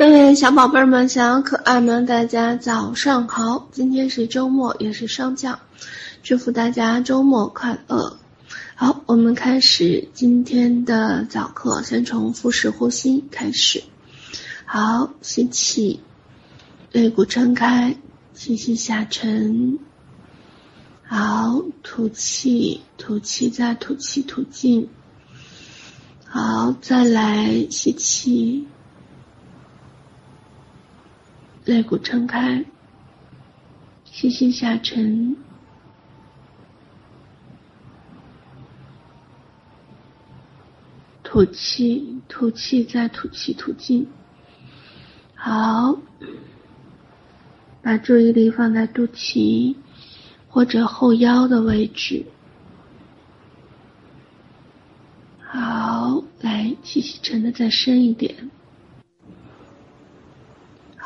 各位小宝贝们、小可爱们，大家早上好！今天是周末，也是双降，祝福大家周末快乐。好，我们开始今天的早课，先从腹式呼吸开始。好，吸气，肋骨撑开，吸气下沉。好，吐气，吐气再吐气，吐尽。好，再来吸气。肋骨撑开，气下沉，吐气，吐气，再吐气，吐尽。好，把注意力放在肚脐或者后腰的位置。好，来，气息沉得再深一点。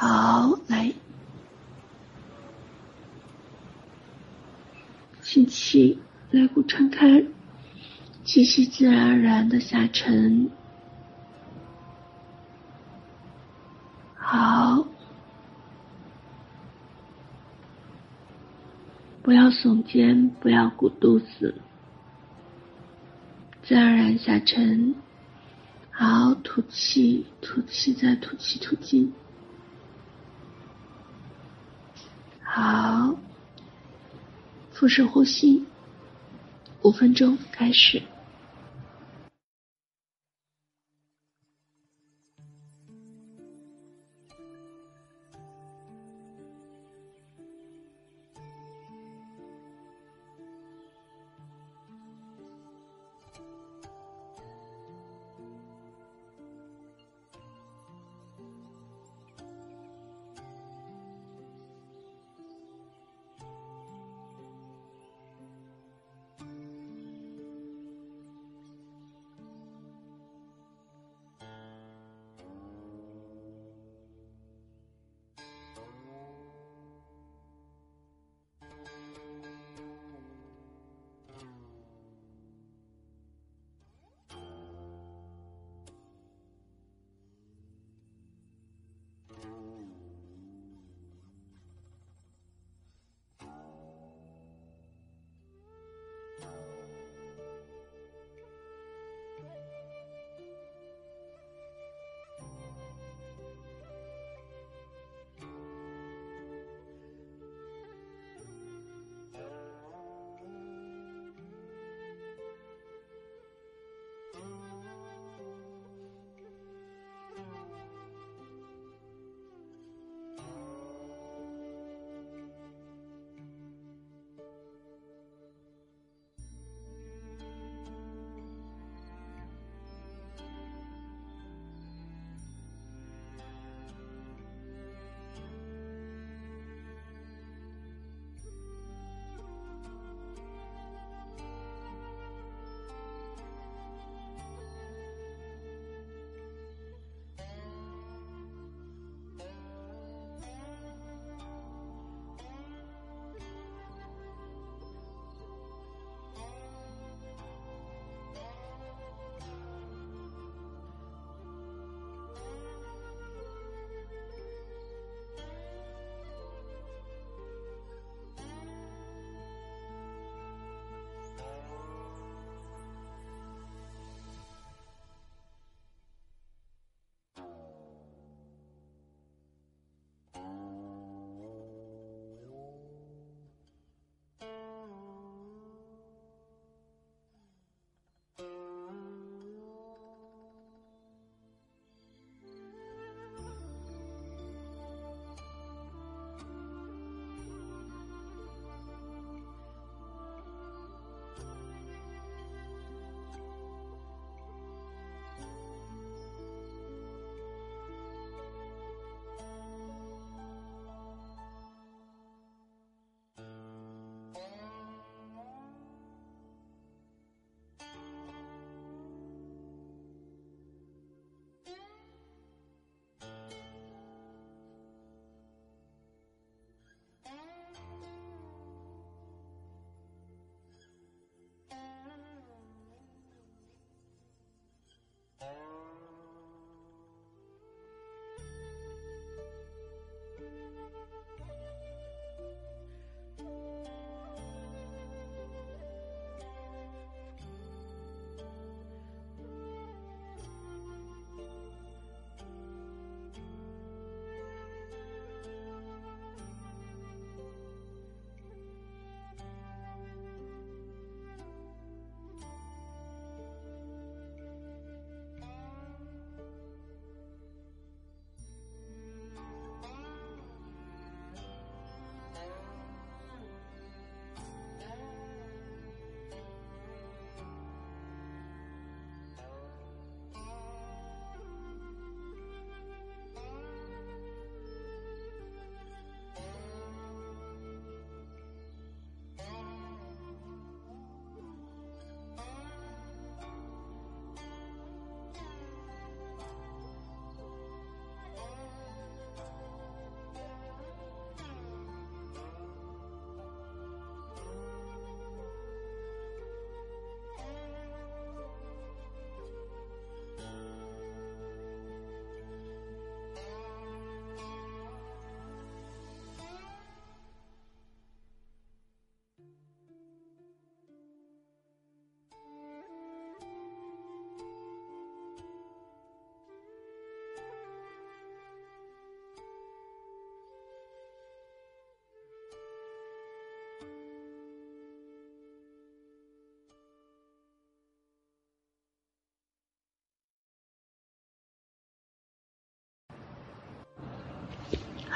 好，来，吸气，肋骨撑开，气息自然而然的下沉。好，不要耸肩，不要鼓肚子，自然而然下沉。好，吐气，吐气，再吐气，吐尽。好，腹式呼吸，五分钟开始。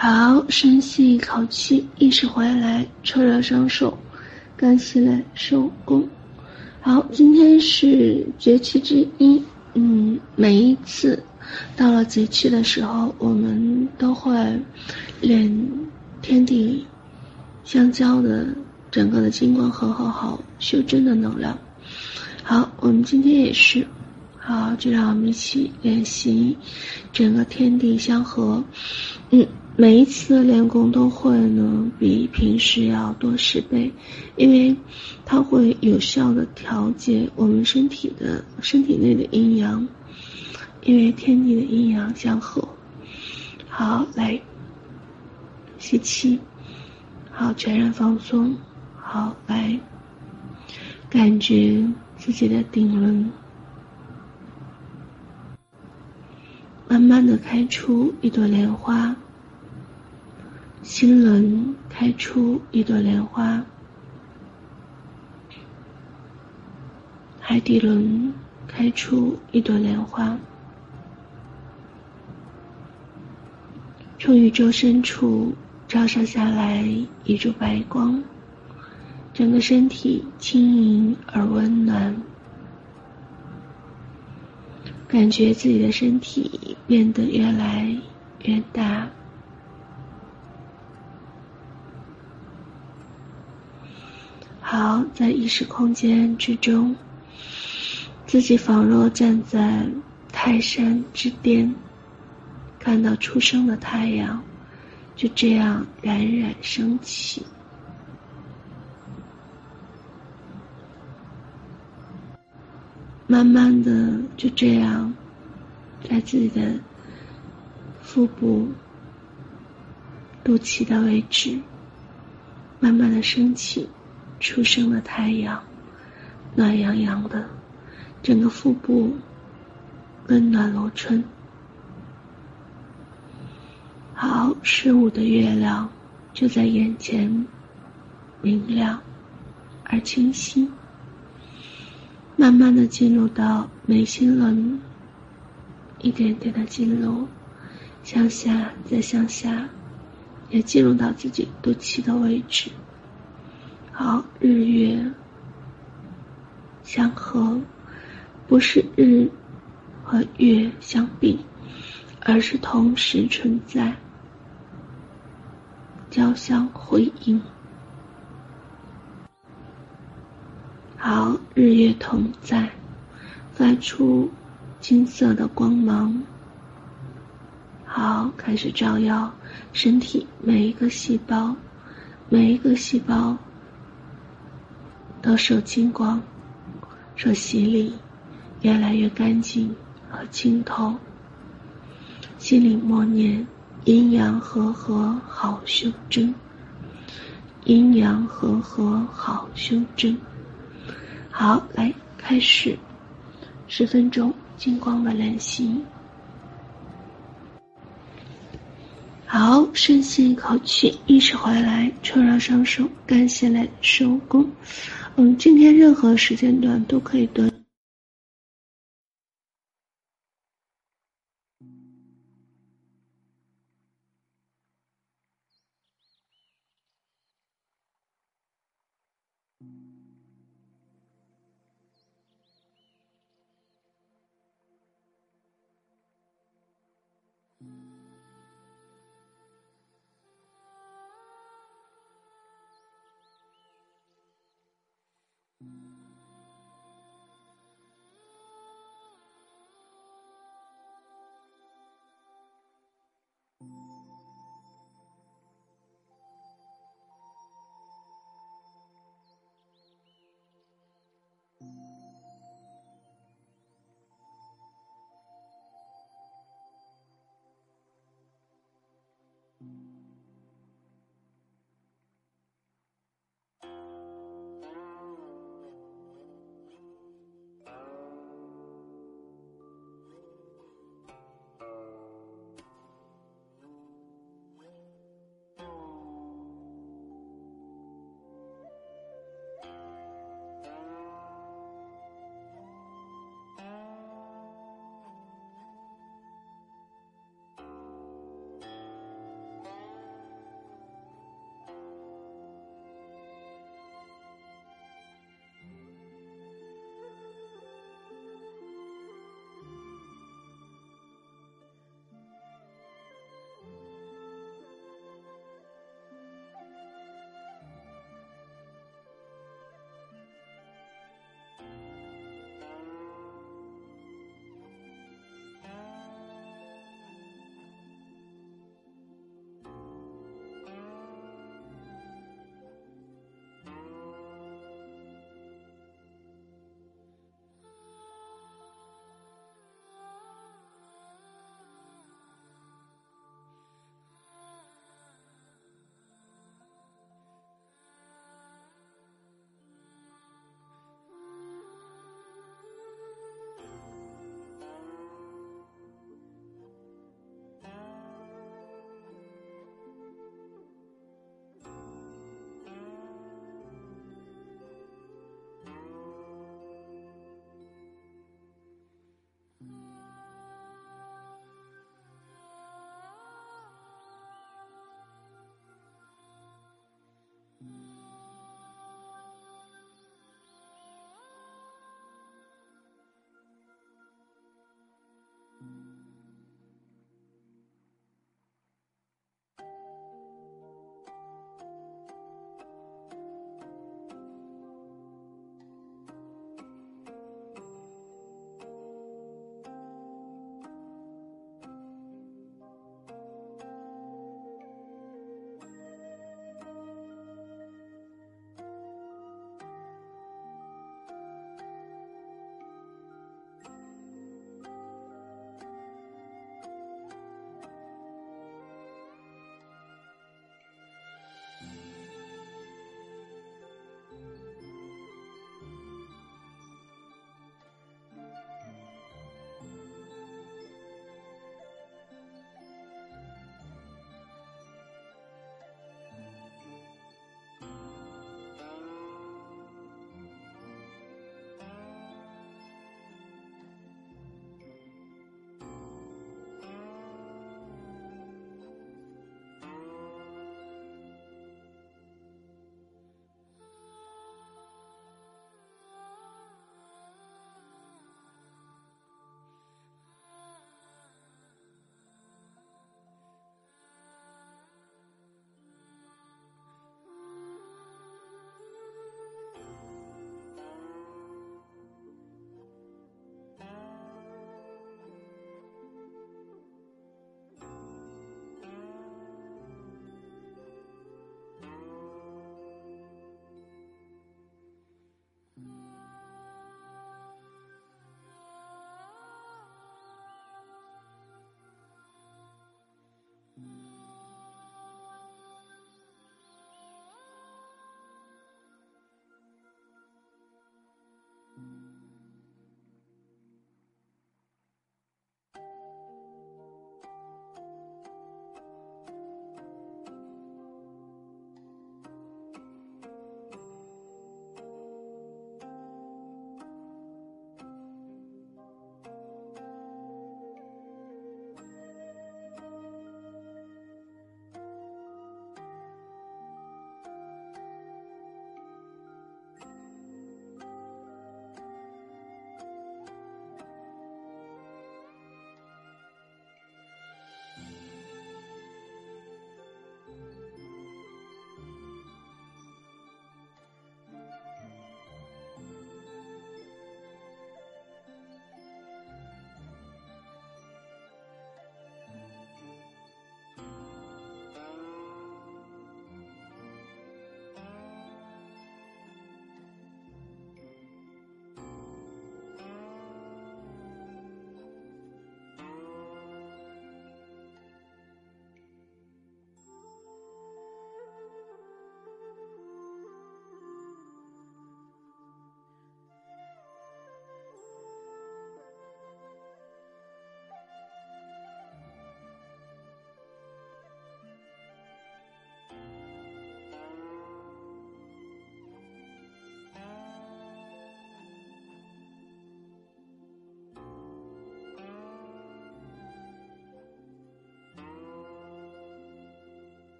好，深吸一口气，意识回来，搓热双手，干洗来，收工。好，今天是节气之一，嗯，每一次到了节气的时候，我们都会练天地相交的整个的金光和和好修真的能量。好，我们今天也是，好，就让我们一起练习整个天地相合，嗯。每一次练功都会呢，比平时要多十倍，因为它会有效的调节我们身体的身体内的阴阳，因为天地的阴阳相合。好，来吸气，好，全然放松，好，来感觉自己的顶轮慢慢的开出一朵莲花。心轮开出一朵莲花，海底轮开出一朵莲花，从宇宙深处照射下来一束白光，整个身体轻盈而温暖，感觉自己的身体变得越来越大。好，在意识空间之中，自己仿若站在泰山之巅，看到初升的太阳，就这样冉冉升起，慢慢的就这样，在自己的腹部、肚脐的位置，慢慢的升起。初升的太阳，暖洋洋的，整个腹部温暖如春。好，十五的月亮就在眼前，明亮而清晰。慢慢的进入到眉心轮，一点点的进入，向下再向下，也进入到自己肚脐的位置。好，日月相合，不是日和月相比，而是同时存在，交相辉映。好，日月同在，发出金色的光芒。好，开始照耀身体每一个细胞，每一个细胞。都受金光，受洗礼，越来越干净和清透。心里默念：阴阳和合好修真，阴阳和合好修真。好，来开始，十分钟金光的练习。好，深吸一口气，意识回来，搓热双手，感谢来，收工。嗯，今天任何时间段都可以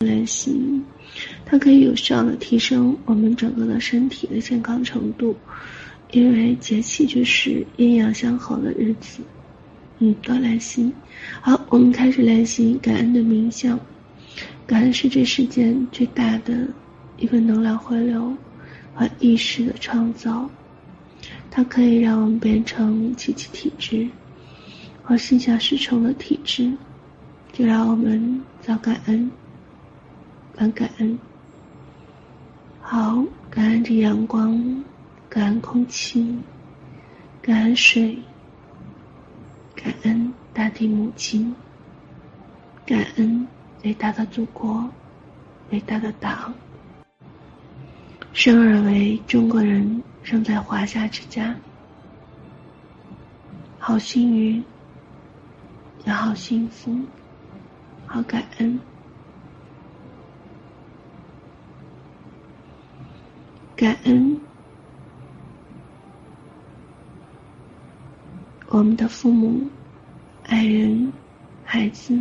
练习，它可以有效的提升我们整个的身体的健康程度，因为节气就是阴阳相合的日子。嗯，多练习。好，我们开始练习感恩的冥想。感恩是这世间最大的一份能量回流和意识的创造，它可以让我们变成积极体质和心想事成的体质。就让我们早感恩，晚感恩。好，感恩这阳光，感恩空气，感恩水。感恩大地母亲，感恩伟大的祖国，伟大的党。生而为中国人，生在华夏之家，好幸运，也好幸福，好感恩，感恩。我们的父母、爱人、孩子，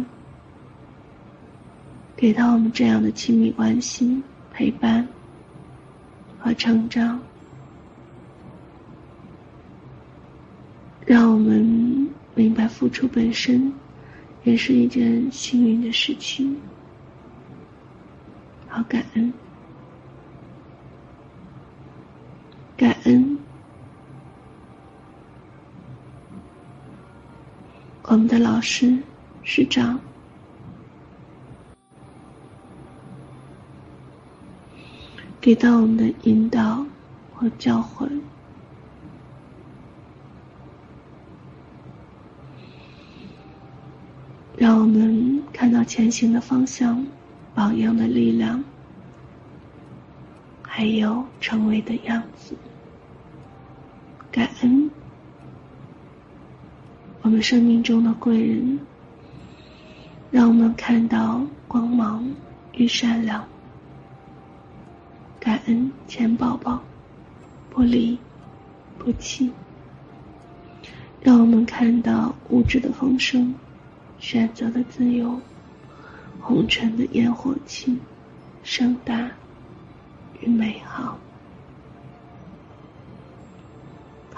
给到我们这样的亲密关系、陪伴和成长，让我们明白付出本身也是一件幸运的事情。好感恩，感恩。我们的老师、师长，给到我们的引导和教诲，让我们看到前行的方向、榜样的力量，还有成为的样子。感恩。我们生命中的贵人，让我们看到光芒与善良。感恩钱宝宝，不离不弃，让我们看到物质的丰盛，选择的自由，红尘的烟火气，盛大与美好。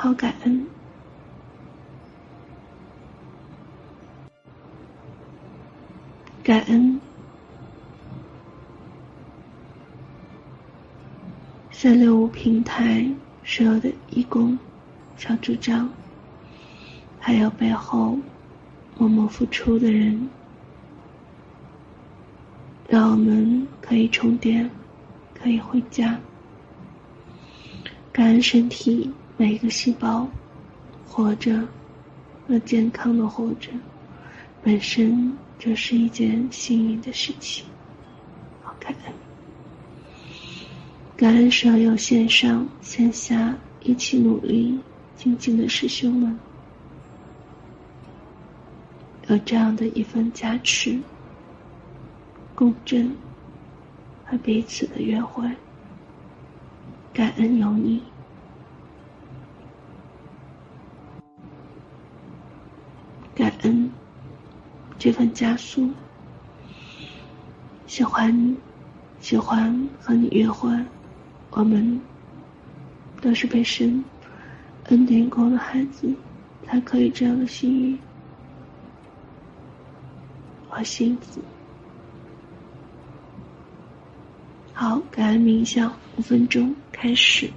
好感恩。感恩三六五平台所有的义工、小助长，还有背后默默付出的人，让我们可以充电，可以回家。感恩身体每一个细胞活着，和健康的活着，本身。这是一件幸运的事情，好感恩，感恩所有线上线下一起努力精进的师兄们，有这样的一份加持、共振和彼此的约会，感恩有你，恩。这份加速，喜欢，喜欢和你约会，我们都是被神恩典过的孩子，才可以这样的幸运和幸福。好，感恩冥想，五分钟开始。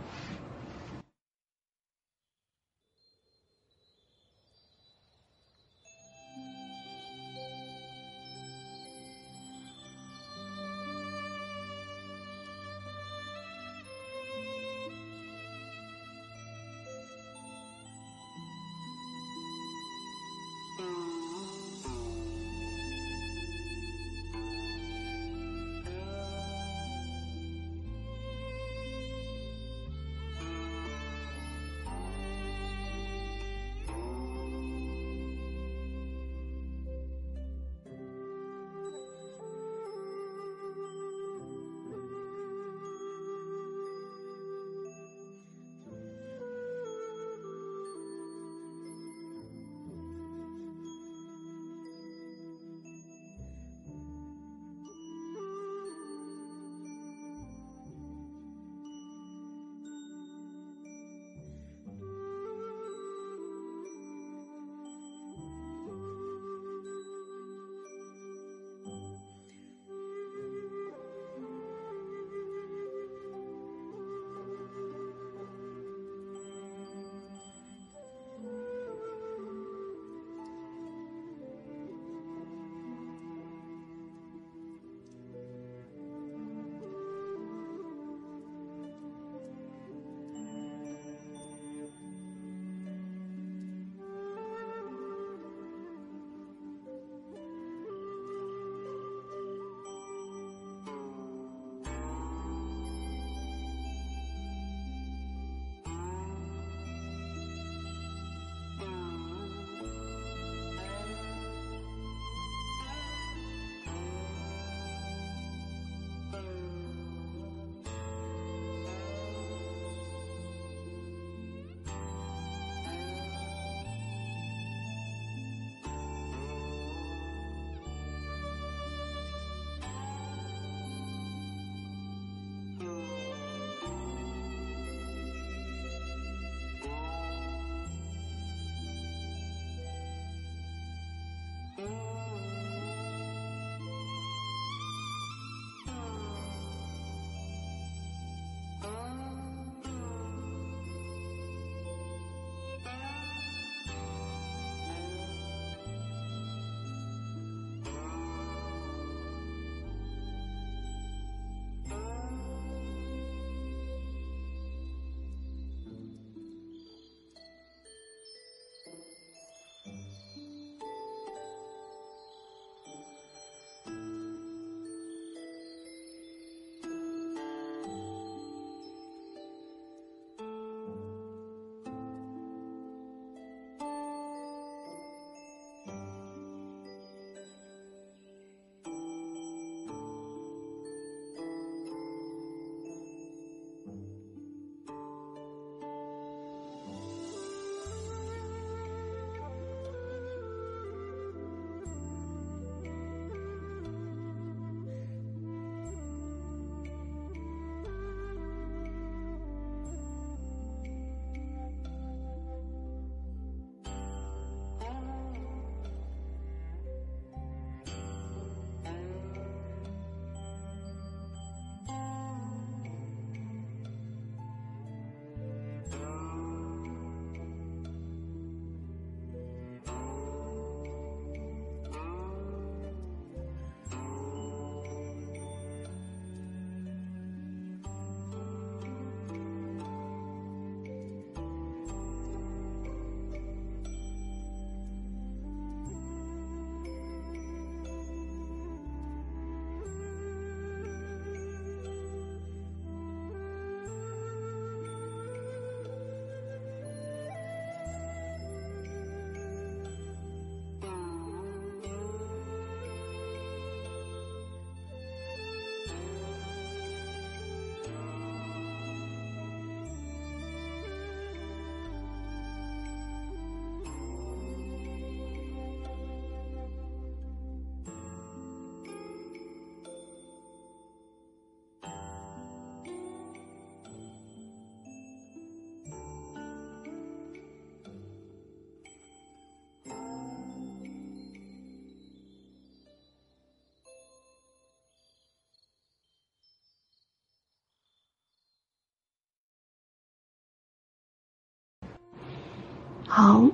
好，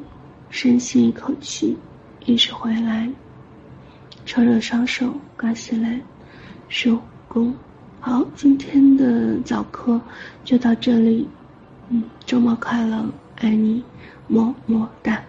深吸一口气，意识回来，抽着双手，挂起来，收工。好，今天的早课就到这里。嗯，周末快乐，爱你，么么哒。